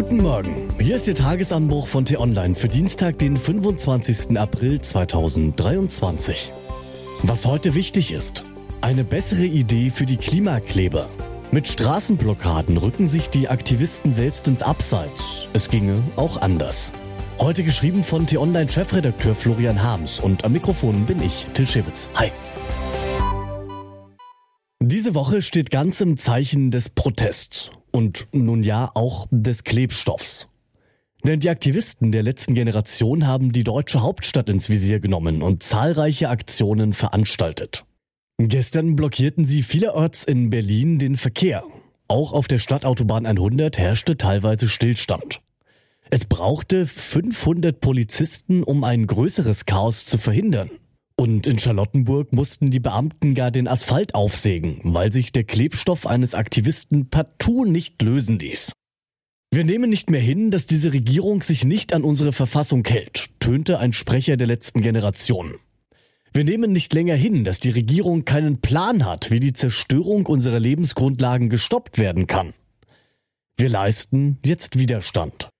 Guten Morgen. Hier ist Ihr Tagesanbruch von T-Online für Dienstag, den 25. April 2023. Was heute wichtig ist. Eine bessere Idee für die Klimakleber. Mit Straßenblockaden rücken sich die Aktivisten selbst ins Abseits. Es ginge auch anders. Heute geschrieben von T-Online-Chefredakteur Florian Harms und am Mikrofon bin ich, Till Schewitz. Hi. Diese Woche steht ganz im Zeichen des Protests und nun ja auch des Klebstoffs. Denn die Aktivisten der letzten Generation haben die deutsche Hauptstadt ins Visier genommen und zahlreiche Aktionen veranstaltet. Gestern blockierten sie vielerorts in Berlin den Verkehr. Auch auf der Stadtautobahn 100 herrschte teilweise Stillstand. Es brauchte 500 Polizisten, um ein größeres Chaos zu verhindern. Und in Charlottenburg mussten die Beamten gar den Asphalt aufsägen, weil sich der Klebstoff eines Aktivisten partout nicht lösen ließ. Wir nehmen nicht mehr hin, dass diese Regierung sich nicht an unsere Verfassung hält, tönte ein Sprecher der letzten Generation. Wir nehmen nicht länger hin, dass die Regierung keinen Plan hat, wie die Zerstörung unserer Lebensgrundlagen gestoppt werden kann. Wir leisten jetzt Widerstand.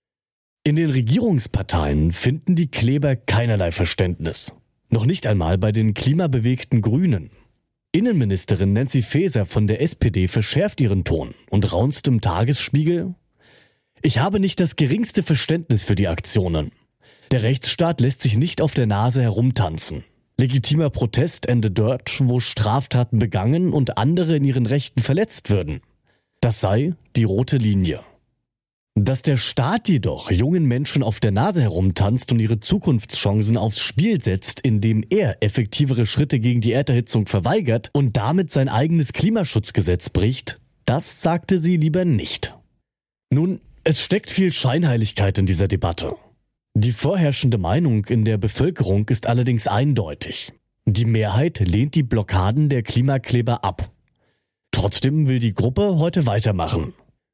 In den Regierungsparteien finden die Kleber keinerlei Verständnis. Noch nicht einmal bei den klimabewegten Grünen. Innenministerin Nancy Faeser von der SPD verschärft ihren Ton und raunzt im Tagesspiegel Ich habe nicht das geringste Verständnis für die Aktionen. Der Rechtsstaat lässt sich nicht auf der Nase herumtanzen. Legitimer Protest endet dort, wo Straftaten begangen und andere in ihren Rechten verletzt würden. Das sei die rote Linie. Dass der Staat jedoch jungen Menschen auf der Nase herumtanzt und ihre Zukunftschancen aufs Spiel setzt, indem er effektivere Schritte gegen die Erderhitzung verweigert und damit sein eigenes Klimaschutzgesetz bricht, das sagte sie lieber nicht. Nun, es steckt viel Scheinheiligkeit in dieser Debatte. Die vorherrschende Meinung in der Bevölkerung ist allerdings eindeutig. Die Mehrheit lehnt die Blockaden der Klimakleber ab. Trotzdem will die Gruppe heute weitermachen.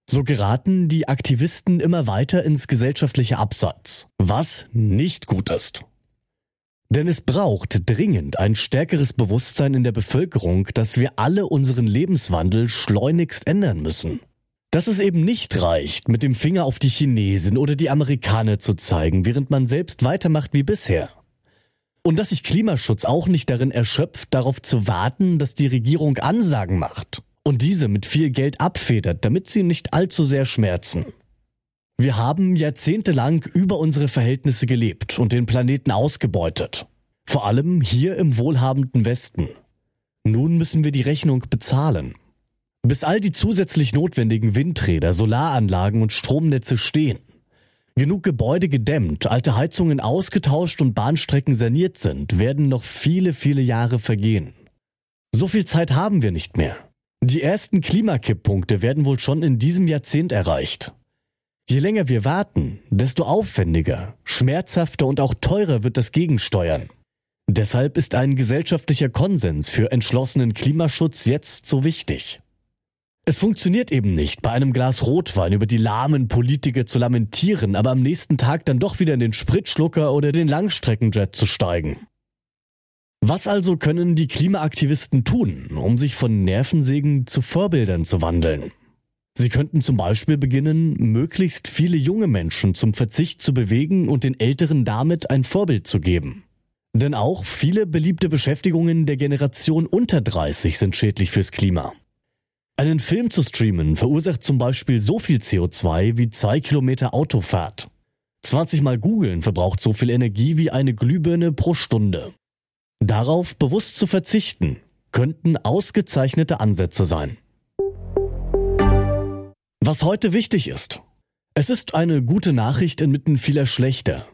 So geraten die Aktivisten immer weiter ins gesellschaftliche Abseits, was nicht gut ist. Denn es braucht dringend ein stärkeres Bewusstsein in der Bevölkerung, dass wir alle unseren Lebenswandel schleunigst ändern müssen. Dass es eben nicht reicht, mit dem Finger auf die Chinesen oder die Amerikaner zu zeigen, während man selbst weitermacht wie bisher. Und dass sich Klimaschutz auch nicht darin erschöpft, darauf zu warten, dass die Regierung Ansagen macht und diese mit viel Geld abfedert, damit sie nicht allzu sehr schmerzen. Wir haben jahrzehntelang über unsere Verhältnisse gelebt und den Planeten ausgebeutet. Vor allem hier im wohlhabenden Westen. Nun müssen wir die Rechnung bezahlen. Bis all die zusätzlich notwendigen Windräder, Solaranlagen und Stromnetze stehen, genug Gebäude gedämmt, alte Heizungen ausgetauscht und Bahnstrecken saniert sind, werden noch viele, viele Jahre vergehen. So viel Zeit haben wir nicht mehr. Die ersten Klimakipppunkte werden wohl schon in diesem Jahrzehnt erreicht. Je länger wir warten, desto aufwendiger, schmerzhafter und auch teurer wird das Gegensteuern. Deshalb ist ein gesellschaftlicher Konsens für entschlossenen Klimaschutz jetzt so wichtig. Es funktioniert eben nicht, bei einem Glas Rotwein über die lahmen Politiker zu lamentieren, aber am nächsten Tag dann doch wieder in den Spritschlucker oder den Langstreckenjet zu steigen. Was also können die Klimaaktivisten tun, um sich von Nervensägen zu Vorbildern zu wandeln? Sie könnten zum Beispiel beginnen, möglichst viele junge Menschen zum Verzicht zu bewegen und den Älteren damit ein Vorbild zu geben. Denn auch viele beliebte Beschäftigungen der Generation unter 30 sind schädlich fürs Klima. Einen Film zu streamen verursacht zum Beispiel so viel CO2 wie zwei Kilometer Autofahrt. 20 Mal googeln verbraucht so viel Energie wie eine Glühbirne pro Stunde. Darauf bewusst zu verzichten, könnten ausgezeichnete Ansätze sein. Was heute wichtig ist. Es ist eine gute Nachricht inmitten vieler schlechter.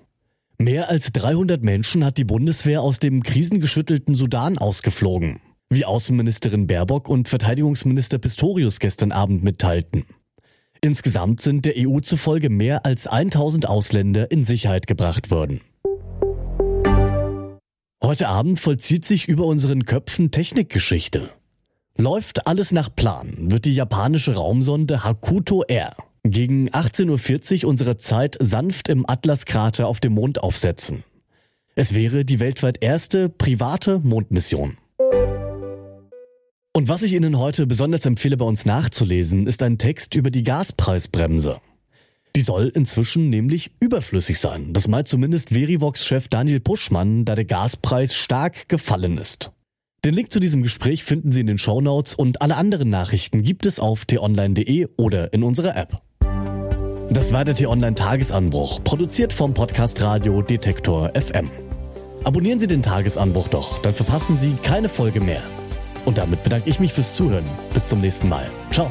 Mehr als 300 Menschen hat die Bundeswehr aus dem krisengeschüttelten Sudan ausgeflogen, wie Außenministerin Baerbock und Verteidigungsminister Pistorius gestern Abend mitteilten. Insgesamt sind der EU zufolge mehr als 1000 Ausländer in Sicherheit gebracht worden. Heute Abend vollzieht sich über unseren Köpfen Technikgeschichte. Läuft alles nach Plan, wird die japanische Raumsonde Hakuto R gegen 18.40 Uhr unserer Zeit sanft im Atlaskrater auf dem Mond aufsetzen. Es wäre die weltweit erste private Mondmission. Und was ich Ihnen heute besonders empfehle bei uns nachzulesen, ist ein Text über die Gaspreisbremse. Die soll inzwischen nämlich überflüssig sein. Das meint zumindest Verivox-Chef Daniel Puschmann, da der Gaspreis stark gefallen ist. Den Link zu diesem Gespräch finden Sie in den Shownotes und alle anderen Nachrichten gibt es auf t-online.de oder in unserer App. Das war der T-Online Tagesanbruch, produziert vom Podcast Radio Detektor FM. Abonnieren Sie den Tagesanbruch doch, dann verpassen Sie keine Folge mehr. Und damit bedanke ich mich fürs Zuhören. Bis zum nächsten Mal. Ciao.